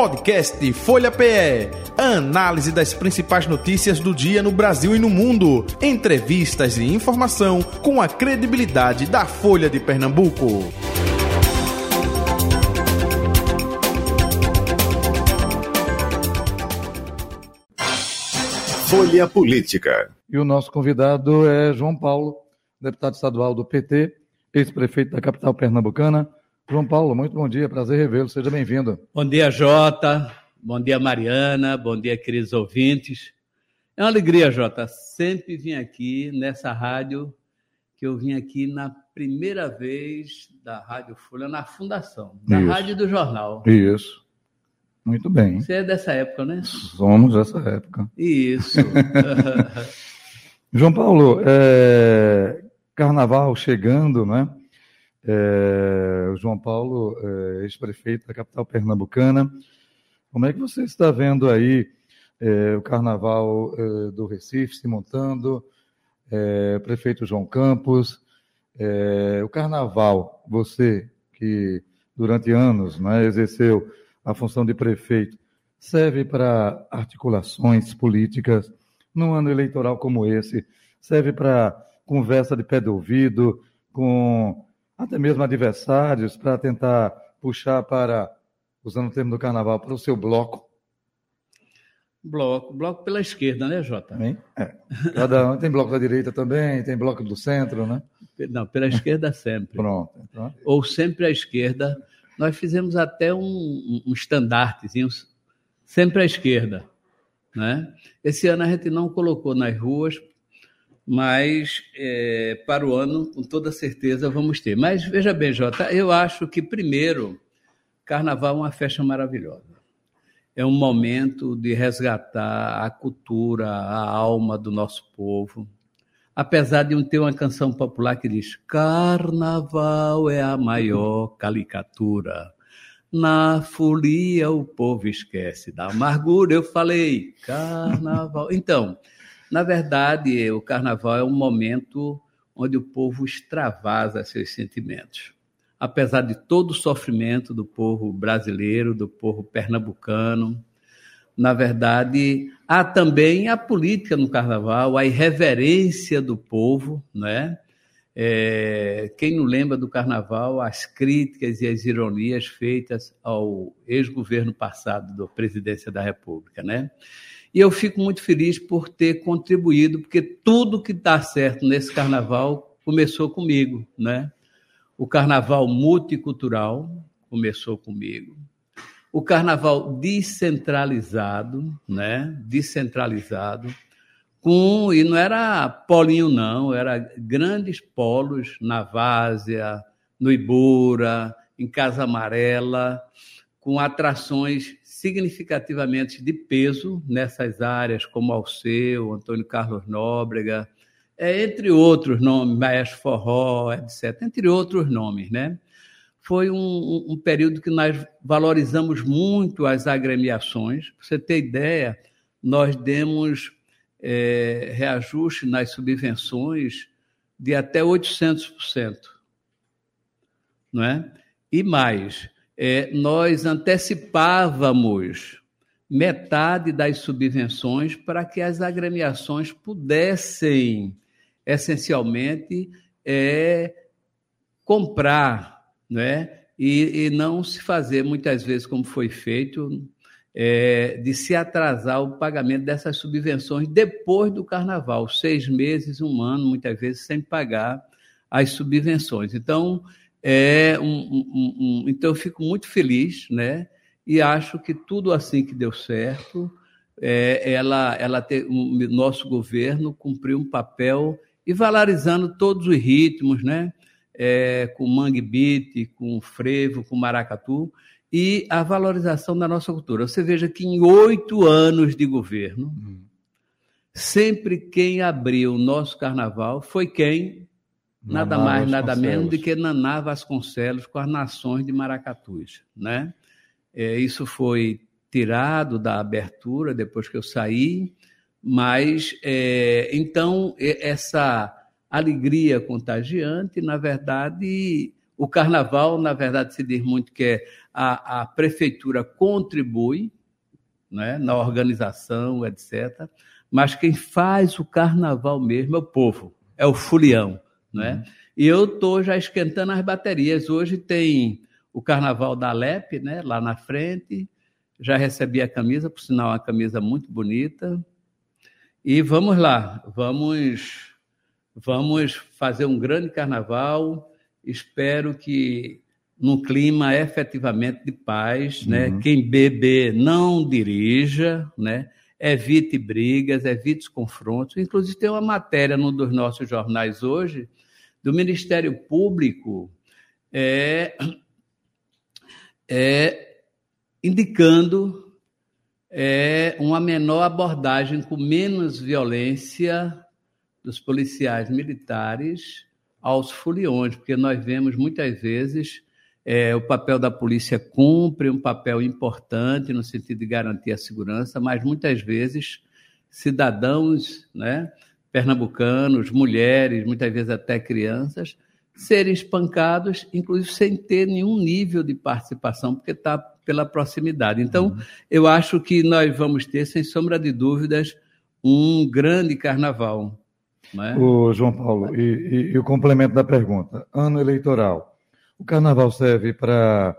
Podcast Folha PE. Análise das principais notícias do dia no Brasil e no mundo. Entrevistas e informação com a credibilidade da Folha de Pernambuco. Folha Política. E o nosso convidado é João Paulo, deputado estadual do PT, ex-prefeito da capital pernambucana. João Paulo, muito bom dia, prazer revê-lo, seja bem-vindo. Bom dia, Jota, bom dia, Mariana, bom dia, queridos ouvintes. É uma alegria, Jota, sempre vim aqui nessa rádio, que eu vim aqui na primeira vez da Rádio Folha, na fundação, da Isso. Rádio do Jornal. Isso. Muito bem. Você é dessa época, né? Somos dessa época. Isso. João Paulo, é, carnaval chegando, né? É, João Paulo, é, ex-prefeito da capital pernambucana. Como é que você está vendo aí é, o carnaval do Recife se montando? Prefeito João Campos, o carnaval, você que durante anos né, exerceu a função de prefeito, serve para articulações políticas num ano eleitoral como esse, serve para conversa de pé de ouvido com até mesmo adversários para tentar puxar para, usando o termo do carnaval, para o seu bloco. bloco, bloco pela esquerda, né, Jota? Hein? É. Cada um tem bloco da direita também, tem bloco do centro, né? Não, pela esquerda sempre. Pronto. Então, Ou sempre à esquerda. Nós fizemos até um, um, um estandartezinho, sempre à esquerda. Né? Esse ano a gente não colocou nas ruas, mas é, para o ano, com toda certeza, vamos ter. Mas veja bem, Jota, eu acho que, primeiro, Carnaval é uma festa maravilhosa. É um momento de resgatar a cultura, a alma do nosso povo. Apesar de ter uma canção popular que diz: Carnaval é a maior caricatura. Na folia o povo esquece da amargura. Eu falei, carnaval. Então, na verdade, o carnaval é um momento onde o povo extravasa seus sentimentos. Apesar de todo o sofrimento do povo brasileiro, do povo pernambucano, na verdade, há também a política no carnaval, a irreverência do povo, né? É, quem não lembra do carnaval, as críticas e as ironias feitas ao ex-governo passado da presidência da República, né? E eu fico muito feliz por ter contribuído, porque tudo que está certo nesse carnaval começou comigo, né? O carnaval multicultural começou comigo. O carnaval descentralizado, né? Descentralizado com e não era polinho não, era grandes polos na Várzea, no Ibura, em Casa Amarela, com atrações significativamente de peso nessas áreas, como Alceu, Antônio Carlos Nóbrega, é, entre outros nomes, Maestro Forró, etc., entre outros nomes, né? Foi um, um período que nós valorizamos muito as agremiações. Para você ter ideia, nós demos é, reajuste nas subvenções de até 800%. Não é? E mais, é, nós antecipávamos metade das subvenções para que as agremiações pudessem, essencialmente, é, comprar, né? E, e não se fazer, muitas vezes, como foi feito, é, de se atrasar o pagamento dessas subvenções depois do carnaval, seis meses, um ano, muitas vezes, sem pagar as subvenções. Então, é um, um, um, então eu fico muito feliz, né? E acho que tudo assim que deu certo, é, ela, ela te, o nosso governo cumpriu um papel e valorizando todos os ritmos, né? É, com mangue beat, com frevo, com maracatu e a valorização da nossa cultura. Você veja que em oito anos de governo, hum. sempre quem abriu o nosso carnaval foi quem? Nada Naná mais, nada menos do que Naná Vasconcelos com as nações de Maracatus. Né? É, isso foi tirado da abertura depois que eu saí, mas é, então essa alegria contagiante, na verdade, O carnaval, na verdade, se diz muito que é a, a prefeitura contribui né, na organização, etc. Mas quem faz o carnaval mesmo é o povo, é o fulião. Né? Uhum. E eu estou já esquentando as baterias. Hoje tem o carnaval da Alep, né, lá na frente. Já recebi a camisa, por sinal, uma camisa muito bonita. E vamos lá, vamos, vamos fazer um grande carnaval espero que num clima efetivamente de paz, né? uhum. Quem bebe não dirija, né? Evite brigas, evite os confrontos. Inclusive tem uma matéria num dos nossos jornais hoje do Ministério Público é, é indicando é, uma menor abordagem com menos violência dos policiais militares aos foliões, porque nós vemos muitas vezes é, o papel da polícia cumpre um papel importante no sentido de garantir a segurança, mas muitas vezes cidadãos, né, pernambucanos, mulheres, muitas vezes até crianças, serem espancados, inclusive sem ter nenhum nível de participação, porque está pela proximidade. Então, uhum. eu acho que nós vamos ter, sem sombra de dúvidas, um grande carnaval. É? O João Paulo, e, e, e, o complemento da pergunta. Ano eleitoral. O carnaval serve para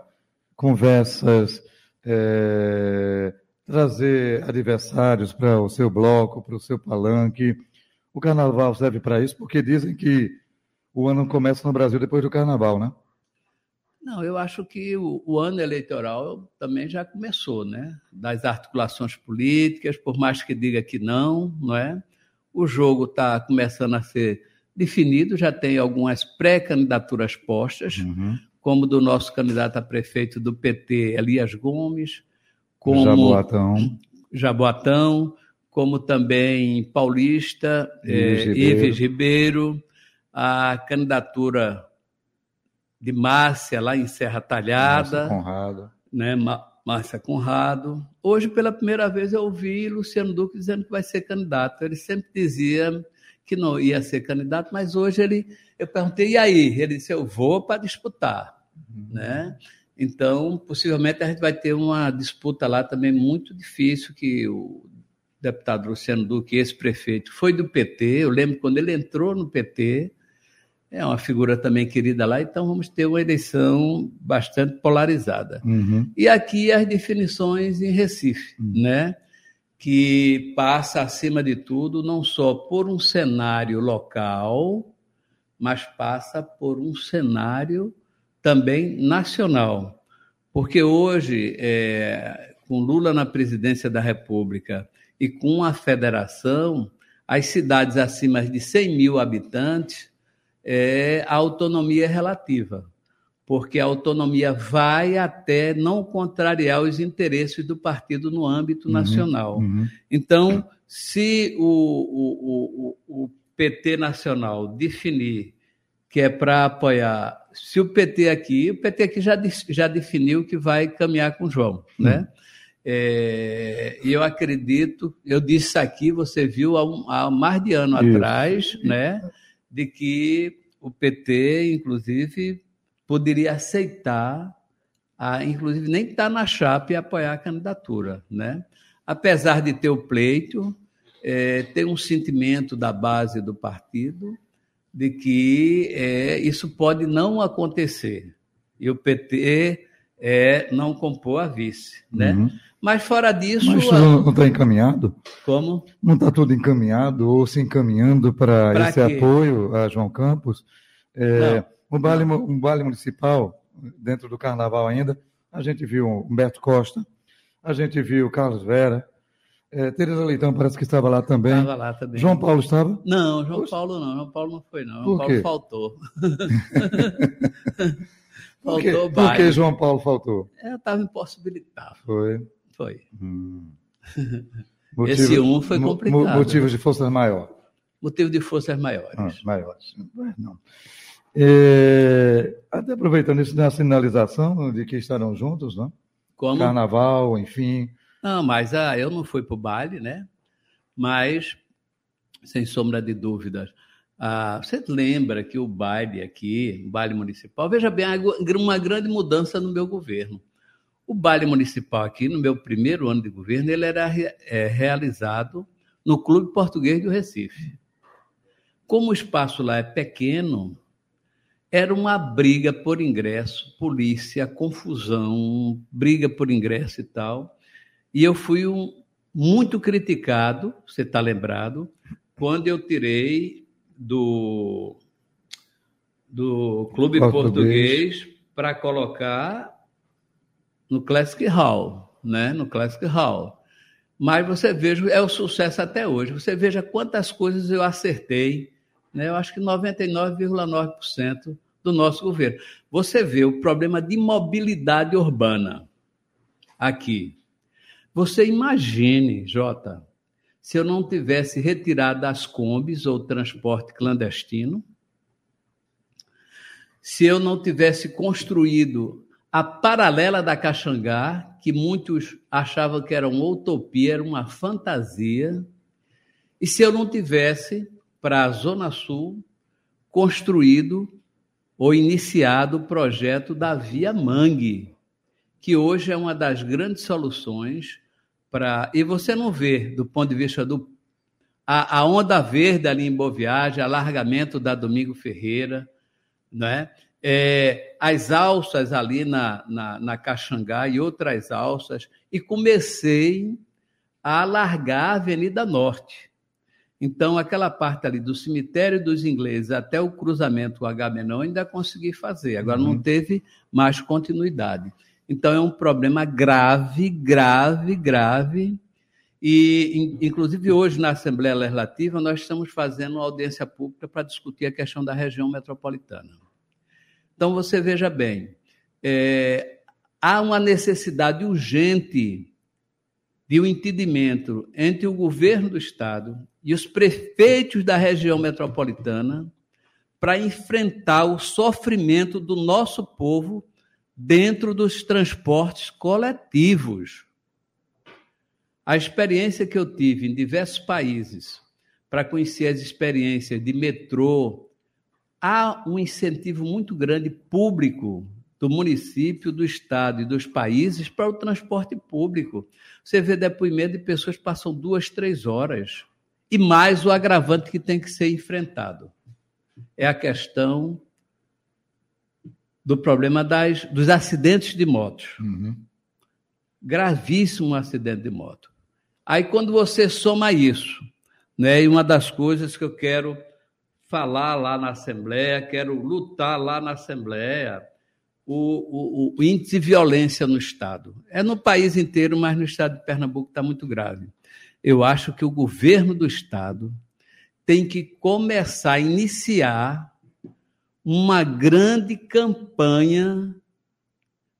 conversas, é, trazer adversários para o seu bloco, para o seu palanque. O carnaval serve para isso, porque dizem que o ano começa no Brasil depois do carnaval, né? Não, eu acho que o, o, ano eleitoral também já começou, né? Das articulações políticas, por mais que diga que não, não é? O jogo está começando a ser definido, já tem algumas pré-candidaturas postas, uhum. como do nosso candidato a prefeito do PT, Elias Gomes, como Jaboatão, Jaboatão como também Paulista, Ives, eh, Ribeiro. Ribeiro, a candidatura de Márcia lá em Serra Talhada, Márcia Conrado. né, Márcia Conrado. Hoje, pela primeira vez, eu ouvi Luciano Duque dizendo que vai ser candidato. Ele sempre dizia que não ia ser candidato, mas hoje ele, eu perguntei, e aí? Ele disse, eu vou para disputar. Uhum. Né? Então, possivelmente, a gente vai ter uma disputa lá também muito difícil, que o deputado Luciano Duque, esse prefeito, foi do PT. Eu lembro quando ele entrou no PT, é uma figura também querida lá, então vamos ter uma eleição bastante polarizada. Uhum. E aqui as definições em Recife, uhum. né? Que passa, acima de tudo, não só por um cenário local, mas passa por um cenário também nacional. Porque hoje, é, com Lula na presidência da República e com a federação, as cidades acima de 100 mil habitantes é a autonomia relativa, porque a autonomia vai até não contrariar os interesses do partido no âmbito uhum, nacional. Uhum. Então, se o, o, o, o PT nacional definir que é para apoiar. Se o PT aqui, o PT aqui já, já definiu que vai caminhar com o João, né? Uhum. É, e eu acredito, eu disse aqui, você viu há, um, há mais de ano Isso. atrás, né? de que o PT, inclusive, poderia aceitar, a, inclusive nem estar tá na chapa e apoiar a candidatura. Né? Apesar de ter o pleito, é, tem um sentimento da base do partido de que é, isso pode não acontecer. E o PT é, não compor a vice. Né? Uhum. Mas fora disso. Mas isso não está encaminhado? Como? Não está tudo encaminhado ou se encaminhando para esse quê? apoio a João Campos? É, um, baile, um baile municipal, dentro do carnaval ainda, a gente viu Humberto Costa, a gente viu Carlos Vera, é, Tereza Leitão parece que estava lá também. Estava lá também. João Paulo estava? Não, João Poxa. Paulo não. João Paulo não foi, não. João Paulo faltou. faltou Por, quê? Por que João Paulo faltou? Eu estava impossibilitado. Foi. Foi. Hum. Esse um foi complicado. Motivos de forças maiores. Motivo de forças maiores. Ah, maiores. Não. É, até aproveitando isso, da sinalização de que estarão juntos, não? Como? Carnaval, enfim. Não, mas ah, eu não fui para o baile, né? Mas, sem sombra de dúvidas, Ah, você lembra que o baile aqui, o baile municipal, veja bem, uma grande mudança no meu governo. O baile municipal aqui, no meu primeiro ano de governo, ele era é, realizado no Clube Português do Recife. Como o espaço lá é pequeno, era uma briga por ingresso, polícia, confusão, briga por ingresso e tal. E eu fui um, muito criticado, você está lembrado, quando eu tirei do, do Clube Português, Português para colocar no Classic Hall, né? No Classic Hall. Mas você veja, é o sucesso até hoje. Você veja quantas coisas eu acertei, né? Eu acho que 99,9% do nosso governo. Você vê o problema de mobilidade urbana aqui. Você imagine, Jota, se eu não tivesse retirado as combis ou transporte clandestino, se eu não tivesse construído a paralela da Caxangá, que muitos achavam que era uma utopia, era uma fantasia, e se eu não tivesse, para a Zona Sul, construído ou iniciado o projeto da Via Mangue, que hoje é uma das grandes soluções para. E você não vê, do ponto de vista do. A, a onda verde ali em Boa Viagem, alargamento da Domingo Ferreira, né? é, as alças ali na, na, na Caxangá e outras alças, e comecei a alargar a Avenida Norte. Então, aquela parte ali do cemitério dos ingleses até o cruzamento Agamenon ainda consegui fazer, agora uhum. não teve mais continuidade. Então, é um problema grave, grave, grave. E, inclusive, hoje na Assembleia Legislativa, nós estamos fazendo uma audiência pública para discutir a questão da região metropolitana. Então, você veja bem, é, há uma necessidade urgente de um entendimento entre o governo do Estado e os prefeitos da região metropolitana para enfrentar o sofrimento do nosso povo dentro dos transportes coletivos. A experiência que eu tive em diversos países para conhecer as experiências de metrô, há um incentivo muito grande público do município, do estado e dos países para o transporte público. Você vê depoimento de pessoas que passam duas, três horas. E mais o agravante que tem que ser enfrentado. É a questão do problema das, dos acidentes de motos. Uhum. Gravíssimo acidente de moto. Aí, quando você soma isso, né, e uma das coisas que eu quero falar lá na Assembleia, quero lutar lá na Assembleia o, o, o, índice de violência no Estado. É no país inteiro, mas no Estado de Pernambuco está muito grave. Eu acho que o governo do Estado tem que começar a iniciar uma grande campanha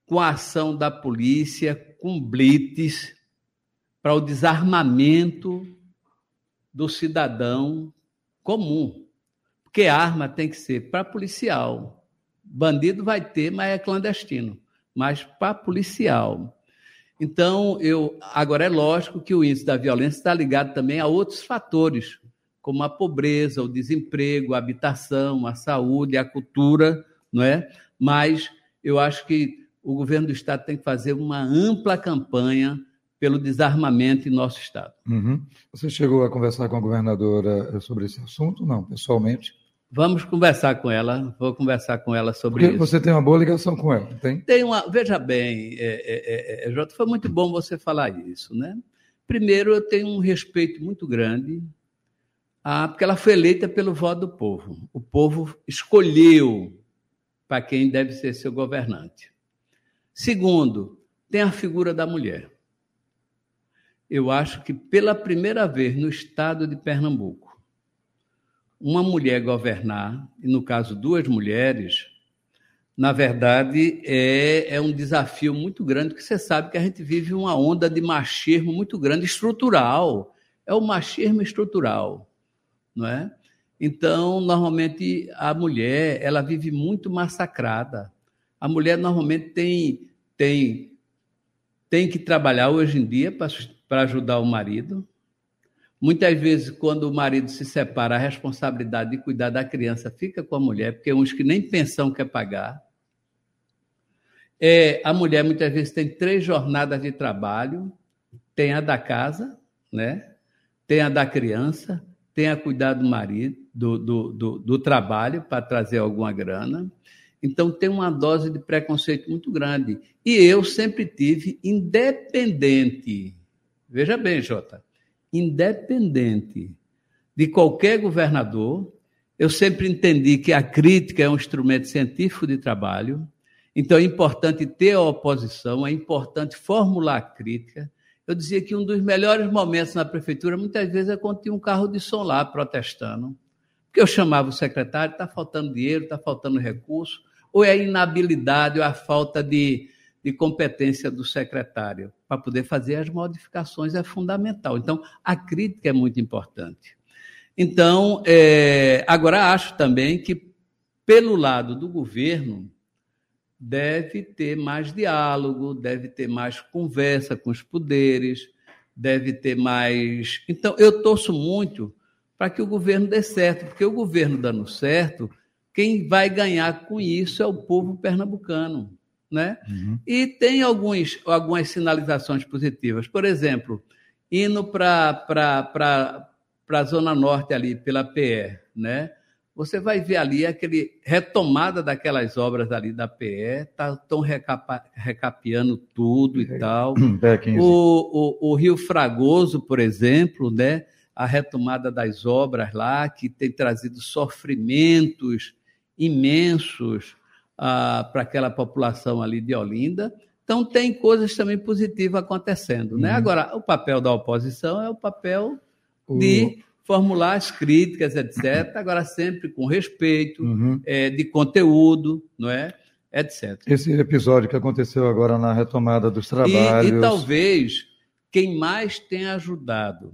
com a ação da polícia, com blitz, para o desarmamento do cidadão comum. Porque arma tem que ser para policial. Bandido vai ter, mas é clandestino. Mas para policial. Então, eu agora é lógico que o índice da violência está ligado também a outros fatores, como a pobreza, o desemprego, a habitação, a saúde, a cultura, não é? Mas eu acho que o governo do estado tem que fazer uma ampla campanha pelo desarmamento em nosso estado. Uhum. Você chegou a conversar com a governadora sobre esse assunto? Não, pessoalmente? Vamos conversar com ela, vou conversar com ela sobre Porque isso. Você tem uma boa ligação com ela, tem? Tem uma, veja bem, é, é, é, é, Jota, foi muito bom você falar isso, né? Primeiro, eu tenho um respeito muito grande, ah, porque ela foi eleita pelo voto do povo. O povo escolheu para quem deve ser seu governante. Segundo, tem a figura da mulher. Eu acho que pela primeira vez no estado de Pernambuco, uma mulher governar, e no caso duas mulheres, na verdade é, é um desafio muito grande, porque você sabe que a gente vive uma onda de machismo muito grande, estrutural. É o machismo estrutural, não é? Então, normalmente, a mulher, ela vive muito massacrada. A mulher, normalmente, tem, tem, tem que trabalhar hoje em dia para ajudar o marido, Muitas vezes, quando o marido se separa, a responsabilidade de cuidar da criança fica com a mulher, porque uns que nem pensão quer pagar. É, a mulher muitas vezes tem três jornadas de trabalho: tem a da casa, né? tem a da criança, tem a cuidar do marido, do, do, do, do trabalho para trazer alguma grana. Então, tem uma dose de preconceito muito grande. E eu sempre tive independente. Veja bem, Jota independente de qualquer governador. Eu sempre entendi que a crítica é um instrumento científico de trabalho, então é importante ter a oposição, é importante formular a crítica. Eu dizia que um dos melhores momentos na prefeitura, muitas vezes, é quando tinha um carro de som lá protestando. Porque eu chamava o secretário, está faltando dinheiro, está faltando recurso, ou é a inabilidade, ou a falta de, de competência do secretário para poder fazer as modificações é fundamental. Então, a crítica é muito importante. Então, é, agora acho também que, pelo lado do governo, deve ter mais diálogo, deve ter mais conversa com os poderes, deve ter mais. Então, eu torço muito para que o governo dê certo, porque o governo dando certo, quem vai ganhar com isso é o povo pernambucano né? Uhum. E tem alguns, algumas sinalizações positivas. Por exemplo, indo para a Zona Norte ali, pela PE, né? Você vai ver ali aquele retomada daquelas obras ali da PE, tá tão recapa, recapeando tudo e é. tal. É, o, o, o Rio Fragoso, por exemplo, né? A retomada das obras lá, que tem trazido sofrimentos imensos para aquela população ali de Olinda. Então, tem coisas também positivas acontecendo. Né? Uhum. Né? Agora, o papel da oposição é o papel de formular as críticas, etc. Agora, sempre com respeito, uhum. é, de conteúdo, não é? etc. Esse episódio que aconteceu agora na retomada dos trabalhos. E, e talvez quem mais tenha ajudado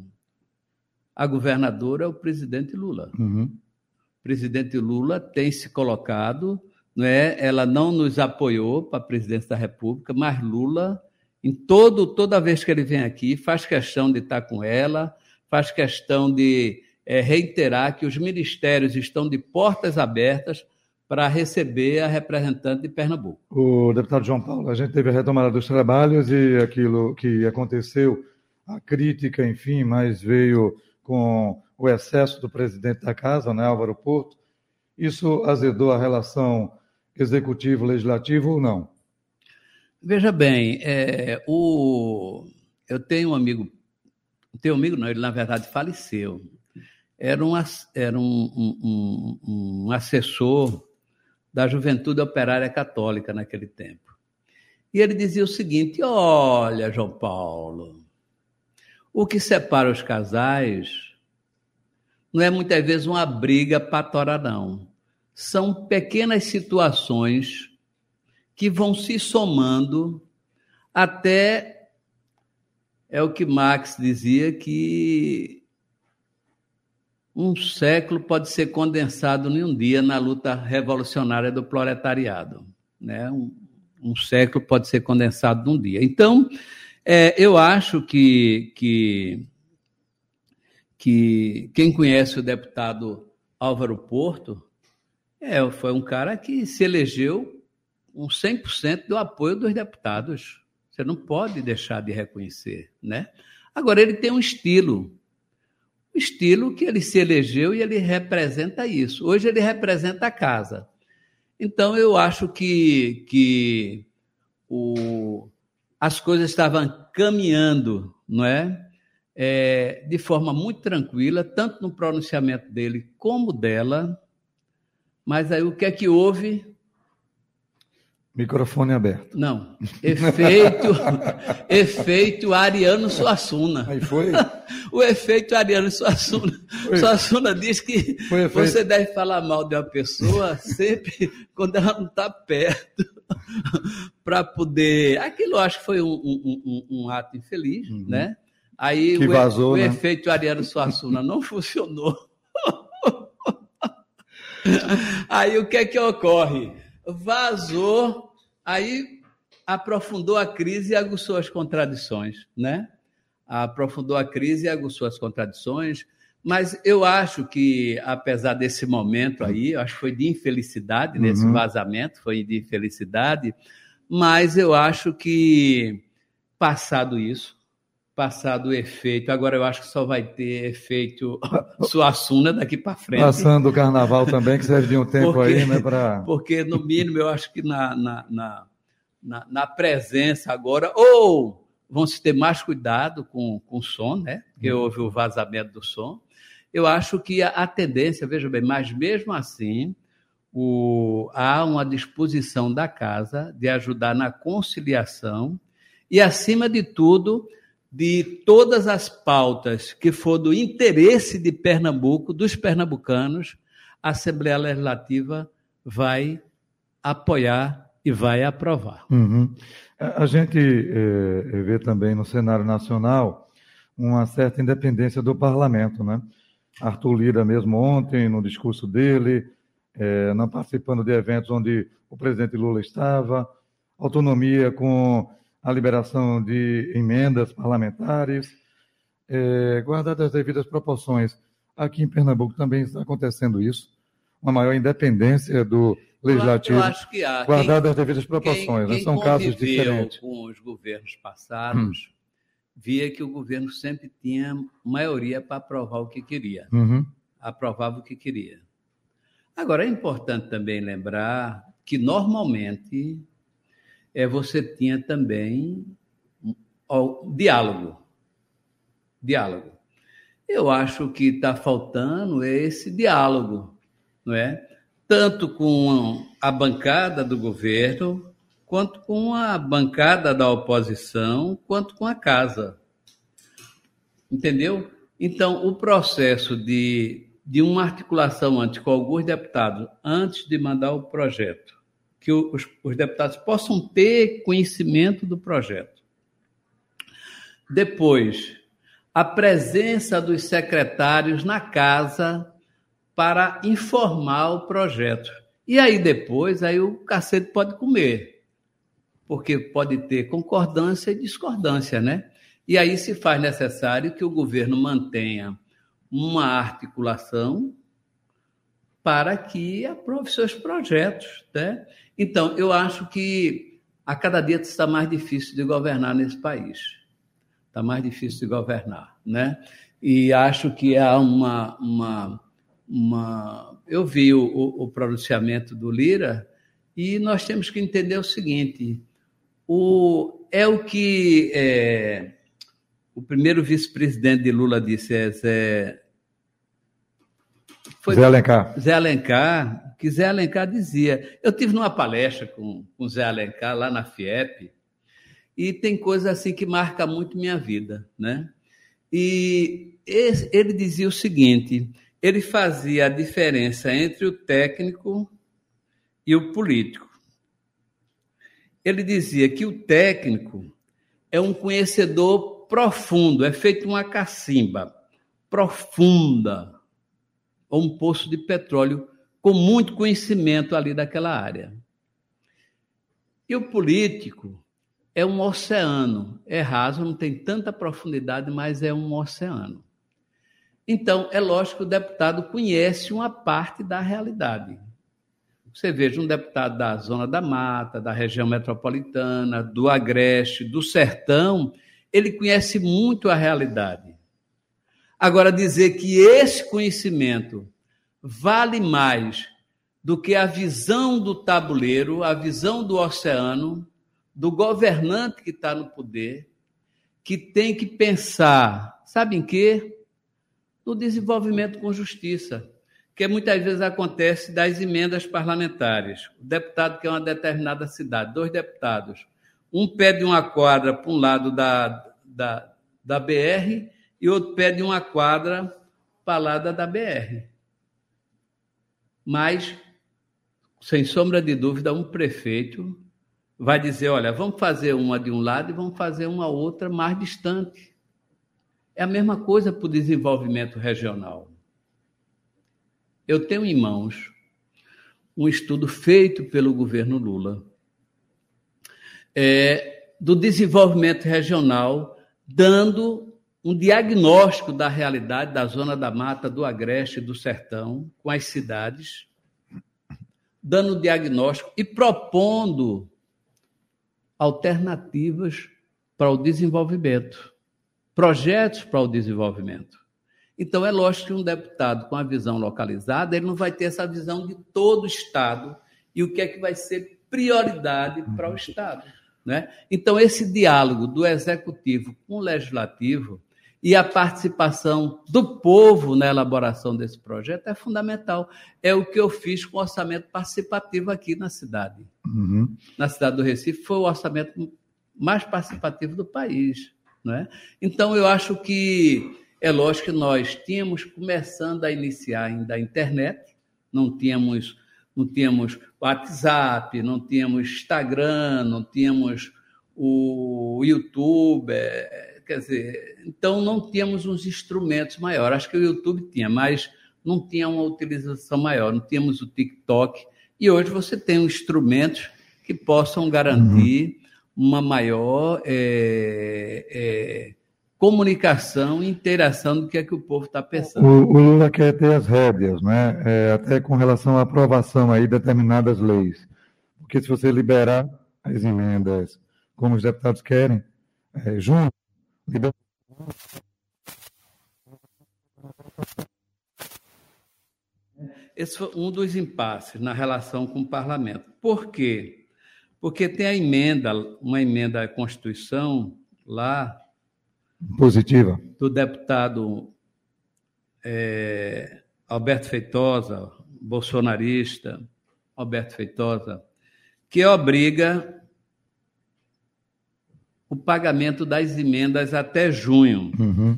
a governadora é o presidente Lula. Uhum. O presidente Lula tem se colocado não é? Ela não nos apoiou para a presidência da República, mas Lula, em todo toda vez que ele vem aqui, faz questão de estar com ela, faz questão de é, reiterar que os ministérios estão de portas abertas para receber a representante de Pernambuco. O deputado João Paulo, a gente teve a retomada dos trabalhos e aquilo que aconteceu, a crítica, enfim, mas veio com o excesso do presidente da casa, né, Álvaro Porto. Isso azedou a relação executivo, legislativo ou não? Veja bem, é, o, eu tenho um amigo, tenho um amigo não, ele na verdade faleceu. Era um, era um, um, um assessor da Juventude Operária Católica naquele tempo. E ele dizia o seguinte: Olha, João Paulo, o que separa os casais não é muitas vezes uma briga patora, não são pequenas situações que vão se somando até é o que Marx dizia que um século pode ser condensado em um dia na luta revolucionária do proletariado, né? Um, um século pode ser condensado num dia. Então, é, eu acho que, que que quem conhece o deputado Álvaro Porto é, foi um cara que se elegeu com 100% do apoio dos deputados. Você não pode deixar de reconhecer, né? Agora, ele tem um estilo. O estilo que ele se elegeu e ele representa isso. Hoje ele representa a casa. Então, eu acho que, que o, as coisas estavam caminhando, não é? é? De forma muito tranquila, tanto no pronunciamento dele como dela, mas aí o que é que houve? Microfone aberto. Não. Efeito, efeito Ariano Suassuna. Aí foi? o efeito Ariano Suassuna. Foi. Suassuna diz que você deve falar mal de uma pessoa sempre quando ela não está perto. para poder. Aquilo acho que foi um, um, um, um ato infeliz, uhum. né? Aí que o, vazou, o né? efeito Ariano Suassuna não funcionou. Aí o que é que ocorre? Vazou, aí aprofundou a crise e aguçou as contradições, né? aprofundou a crise e aguçou as contradições. Mas eu acho que, apesar desse momento aí, acho que foi de infelicidade, uhum. nesse vazamento, foi de infelicidade, mas eu acho que, passado isso, passado o efeito, agora eu acho que só vai ter efeito Suassuna daqui para frente. Passando o carnaval também, que serve de um tempo porque, aí, né? Pra... Porque, no mínimo, eu acho que na, na, na, na, presença agora, ou vão se ter mais cuidado com, com o som, né? Porque uhum. houve o vazamento do som. Eu acho que a, a tendência, veja bem, mas mesmo assim, o, há uma disposição da casa de ajudar na conciliação e, acima de tudo, de todas as pautas que for do interesse de Pernambuco, dos pernambucanos, a Assembleia Legislativa vai apoiar e vai aprovar. Uhum. A gente é, vê também no cenário nacional uma certa independência do parlamento, né? Arthur Lira mesmo ontem, no discurso dele, é, não participando de eventos onde o presidente Lula estava, autonomia com a liberação de emendas parlamentares, é, guardadas as devidas proporções. Aqui em Pernambuco também está acontecendo isso, uma maior independência do legislativo, eu acho que há. guardadas as devidas proporções. Quem, né? quem São casos diferentes. com os governos passados, hum. via que o governo sempre tinha maioria para aprovar o que queria. Uhum. Aprovava o que queria. Agora, é importante também lembrar que, normalmente, é, você tinha também diálogo. Diálogo. Eu acho que está faltando esse diálogo, não é? Tanto com a bancada do governo, quanto com a bancada da oposição, quanto com a casa. Entendeu? Então, o processo de, de uma articulação antes com alguns deputados, antes de mandar o projeto, que os, os deputados possam ter conhecimento do projeto. Depois, a presença dos secretários na casa para informar o projeto. E aí depois, aí o cacete pode comer, porque pode ter concordância e discordância, né? E aí se faz necessário que o governo mantenha uma articulação para que aprove seus projetos, né? Então, eu acho que a cada dia está mais difícil de governar nesse país. Está mais difícil de governar, né? E acho que há uma. uma, uma... Eu vi o, o pronunciamento do Lira e nós temos que entender o seguinte: o, é o que é, o primeiro vice-presidente de Lula disse, é Zé, foi Zé Alencar. Zé Alencar, que Zé Alencar dizia. Eu tive numa palestra com, com Zé Alencar lá na FIEP, e tem coisa assim que marca muito minha vida, né? E ele dizia o seguinte: ele fazia a diferença entre o técnico e o político. Ele dizia que o técnico é um conhecedor profundo, é feito uma cacimba profunda, ou um poço de petróleo com muito conhecimento ali daquela área. E o político é um oceano, é raso, não tem tanta profundidade, mas é um oceano. Então, é lógico que o deputado conhece uma parte da realidade. Você veja um deputado da Zona da Mata, da região metropolitana, do Agreste, do Sertão, ele conhece muito a realidade. Agora, dizer que esse conhecimento vale mais do que a visão do tabuleiro, a visão do oceano, do governante que está no poder, que tem que pensar, sabe em quê? No desenvolvimento com justiça, que muitas vezes acontece das emendas parlamentares. O deputado que é uma determinada cidade, dois deputados, um pede uma quadra para um lado da, da, da BR e outro pede uma quadra lá da BR. Mas, sem sombra de dúvida, um prefeito vai dizer: olha, vamos fazer uma de um lado e vamos fazer uma outra mais distante. É a mesma coisa para o desenvolvimento regional. Eu tenho em mãos um estudo feito pelo governo Lula é, do desenvolvimento regional, dando um diagnóstico da realidade da zona da mata, do agreste, do sertão, com as cidades, dando diagnóstico e propondo alternativas para o desenvolvimento, projetos para o desenvolvimento. Então, é lógico que um deputado com a visão localizada, ele não vai ter essa visão de todo o Estado e o que é que vai ser prioridade para o Estado. Né? Então, esse diálogo do executivo com o legislativo e a participação do povo na elaboração desse projeto é fundamental. É o que eu fiz com o orçamento participativo aqui na cidade. Uhum. Na cidade do Recife foi o orçamento mais participativo do país. Né? Então, eu acho que é lógico que nós tínhamos começando a iniciar ainda a internet, não tínhamos, não tínhamos WhatsApp, não tínhamos Instagram, não tínhamos o YouTube, é, quer dizer, então não tínhamos uns instrumentos maiores. Acho que o YouTube tinha, mas não tinha uma utilização maior, não tínhamos o TikTok. E hoje você tem instrumentos que possam garantir uhum. uma maior é, é, comunicação e interação do que é que o povo está pensando. O, o, Lula quer ter as rédeas, né? É, até com relação à aprovação aí de determinadas leis. Porque se você liberar as emendas como os deputados querem, é, junto, Esse foi um dos impasses na relação com o parlamento. Por quê? Porque tem a emenda, uma emenda à Constituição lá Positiva. Do deputado é, Alberto Feitosa, bolsonarista, Alberto Feitosa, que obriga o pagamento das emendas até junho. Uhum.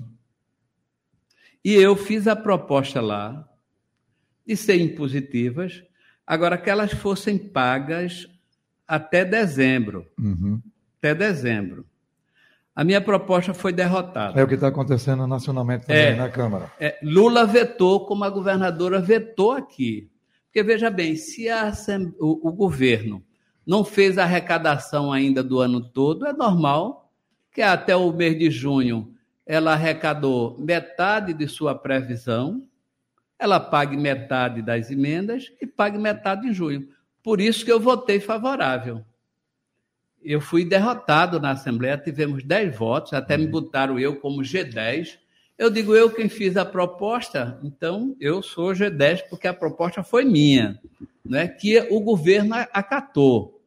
E eu fiz a proposta lá de ser impositivas, agora que elas fossem pagas até dezembro. Uhum. Até dezembro. A minha proposta foi derrotada. É o que está acontecendo nacionalmente também é, na Câmara. É, Lula vetou, como a governadora vetou aqui. Porque, veja bem, se a, o, o governo não fez a arrecadação ainda do ano todo, é normal que até o mês de junho ela arrecadou metade de sua previsão, ela pague metade das emendas e pague metade em junho. Por isso que eu votei favorável eu fui derrotado na Assembleia, tivemos 10 votos, até me uhum. botaram eu como G10. Eu digo, eu quem fiz a proposta, então eu sou G10 porque a proposta foi minha, né, que o governo acatou.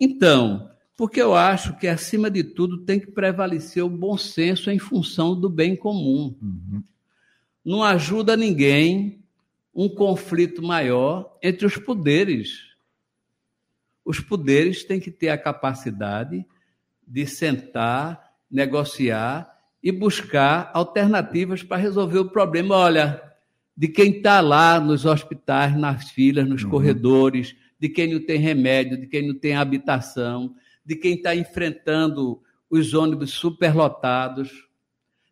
Então, porque eu acho que, acima de tudo, tem que prevalecer o bom senso em função do bem comum. Uhum. Não ajuda ninguém um conflito maior entre os poderes os poderes têm que ter a capacidade de sentar, negociar e buscar alternativas para resolver o problema. Olha, de quem está lá nos hospitais, nas filas, nos uhum. corredores, de quem não tem remédio, de quem não tem habitação, de quem está enfrentando os ônibus superlotados,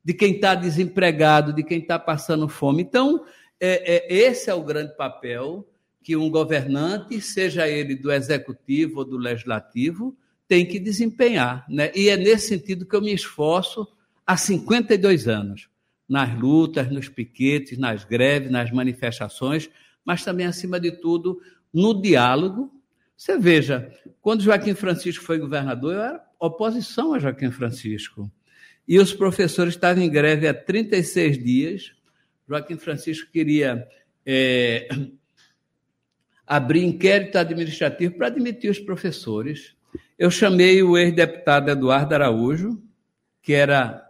de quem está desempregado, de quem está passando fome. Então, é, é, esse é o grande papel que um governante, seja ele do executivo ou do legislativo, tem que desempenhar. Né? E é nesse sentido que eu me esforço há 52 anos, nas lutas, nos piquetes, nas greves, nas manifestações, mas também, acima de tudo, no diálogo. Você veja, quando Joaquim Francisco foi governador, eu era oposição a Joaquim Francisco. E os professores estavam em greve há 36 dias. Joaquim Francisco queria é, abrir inquérito administrativo para admitir os professores. Eu chamei o ex-deputado Eduardo Araújo, que era.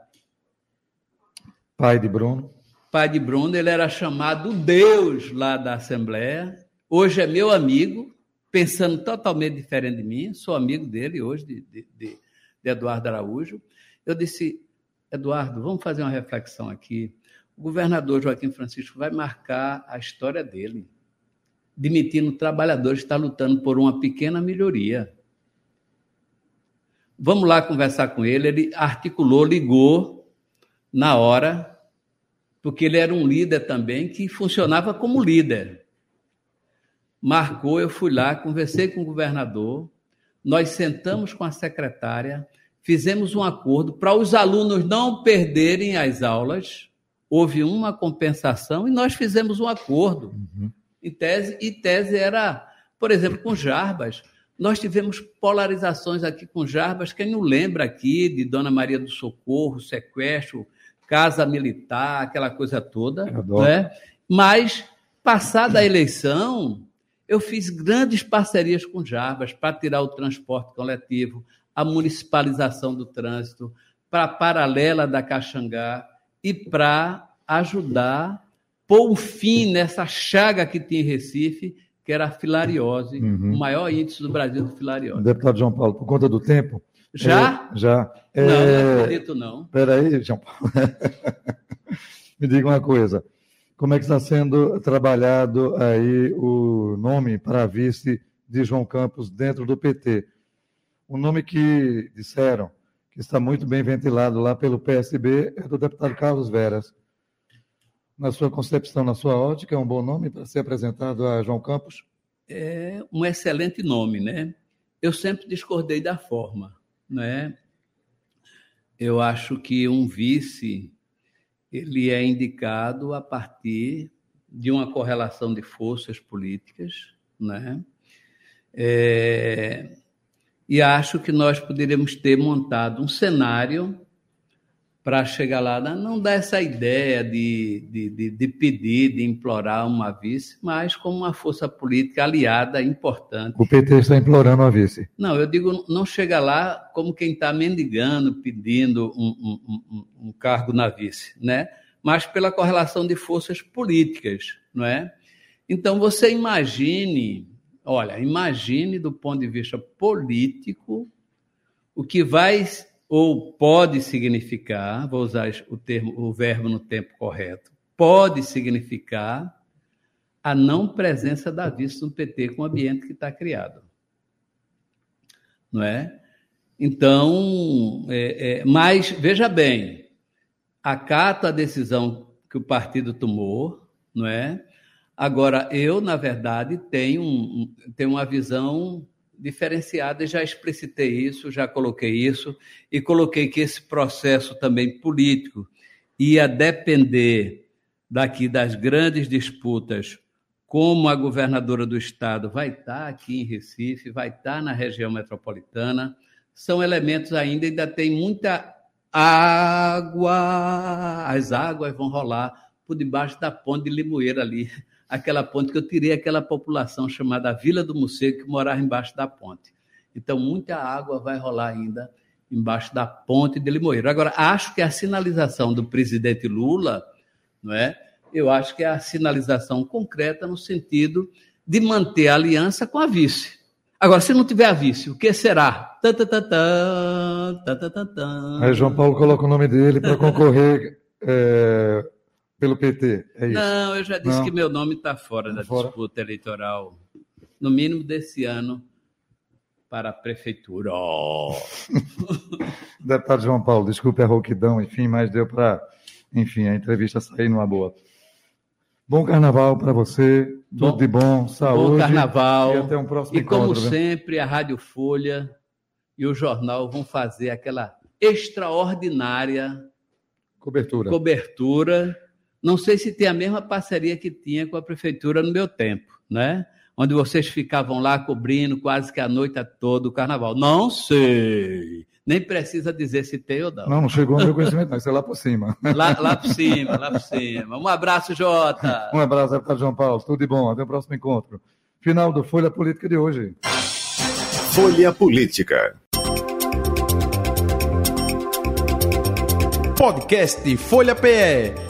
Pai de Bruno. Pai de Bruno, ele era chamado Deus lá da Assembleia. Hoje é meu amigo, pensando totalmente diferente de mim. Sou amigo dele hoje, de, de, de, de Eduardo Araújo. Eu disse, Eduardo, vamos fazer uma reflexão aqui. O governador Joaquim Francisco vai marcar a história dele demitindo trabalhadores estão lutando por uma pequena melhoria. Vamos lá conversar com ele. Ele articulou, ligou na hora, porque ele era um líder também que funcionava como líder. Marcou, eu fui lá, conversei com o governador, nós sentamos com a secretária, fizemos um acordo para os alunos não perderem as aulas. Houve uma compensação e nós fizemos um acordo. Uhum. Em tese, e tese era, por exemplo, com Jarbas. Nós tivemos polarizações aqui com Jarbas, quem não lembra aqui de Dona Maria do Socorro, sequestro, casa militar, aquela coisa toda. Né? Mas, passada a eleição, eu fiz grandes parcerias com Jarbas para tirar o transporte coletivo, a municipalização do trânsito, para a paralela da Caxangá e para ajudar pôr um fim nessa chaga que tinha em Recife, que era a filariose, uhum. o maior índice do Brasil de filariose. Deputado João Paulo, por conta do tempo. Já? É, já. Não, é... não acredito, não. Espera aí, João Paulo. Me diga uma coisa. Como é que está sendo trabalhado aí o nome para vice de João Campos dentro do PT? O nome que disseram que está muito bem ventilado lá pelo PSB é do deputado Carlos Veras na sua concepção, na sua ótica, é um bom nome para ser apresentado a João Campos? É um excelente nome, né? Eu sempre discordei da forma, né? Eu acho que um vice ele é indicado a partir de uma correlação de forças políticas, né? É, e acho que nós poderíamos ter montado um cenário para chegar lá, não dá essa ideia de, de, de, de, pedir, de implorar uma vice, mas como uma força política aliada importante. O PT está implorando a vice. Não, eu digo, não chega lá como quem está mendigando, pedindo um, um, um, um, cargo na vice, né? mas pela correlação de forças políticas. Não é? Então, você imagine, olha, imagine do ponto de vista político o que vai ou pode significar, vou usar o termo, o verbo no tempo correto, pode significar a não presença da vice no PT com o ambiente que está criado. Não é? Então, é, é, mas veja bem, acato a decisão que o partido tomou, não é? Agora, eu, na verdade, tenho, tenho uma visão diferenciada, e já explicitei isso, já coloquei isso, e coloquei que esse processo também político ia depender daqui das grandes disputas, como a governadora do estado vai estar aqui em Recife, vai estar na região metropolitana, são elementos ainda, ainda tem muita água, as águas vão rolar por debaixo da ponte de Limoeiro ali, aquela ponte que eu tirei aquela população chamada Vila do Morcego que morava embaixo da ponte. Então, muita água vai rolar ainda embaixo da ponte de Limoeiro. Agora, acho que a sinalização do presidente Lula, não é? Eu acho que é a sinalização concreta no sentido de manter a aliança com a vice. Agora, se não tiver a vice, o que será? Aí João Paulo coloca o nome dele para concorrer é, pelo PT, é isso? Não, eu já disse Não. que meu nome está fora da fora. disputa eleitoral, no mínimo desse ano, para a prefeitura. Oh. Deputado João Paulo, desculpe a rouquidão, enfim, mas deu para, enfim, a entrevista sair numa boa. Bom carnaval para você, tudo bom, de bom, saúde. Bom carnaval. E até um próximo E como encontro, sempre, a Rádio Folha e o jornal vão fazer aquela extraordinária cobertura. cobertura não sei se tem a mesma parceria que tinha com a prefeitura no meu tempo, né? Onde vocês ficavam lá cobrindo quase que a noite toda o carnaval. Não sei. Nem precisa dizer se tem ou não. Não, não chegou no meu conhecimento, não. Isso é lá por cima. Lá, lá por cima, lá por cima. Um abraço, Jota. Um abraço, deputado João Paulo. Tudo de bom. Até o próximo encontro. Final do Folha Política de hoje. Folha Política. Podcast Folha PE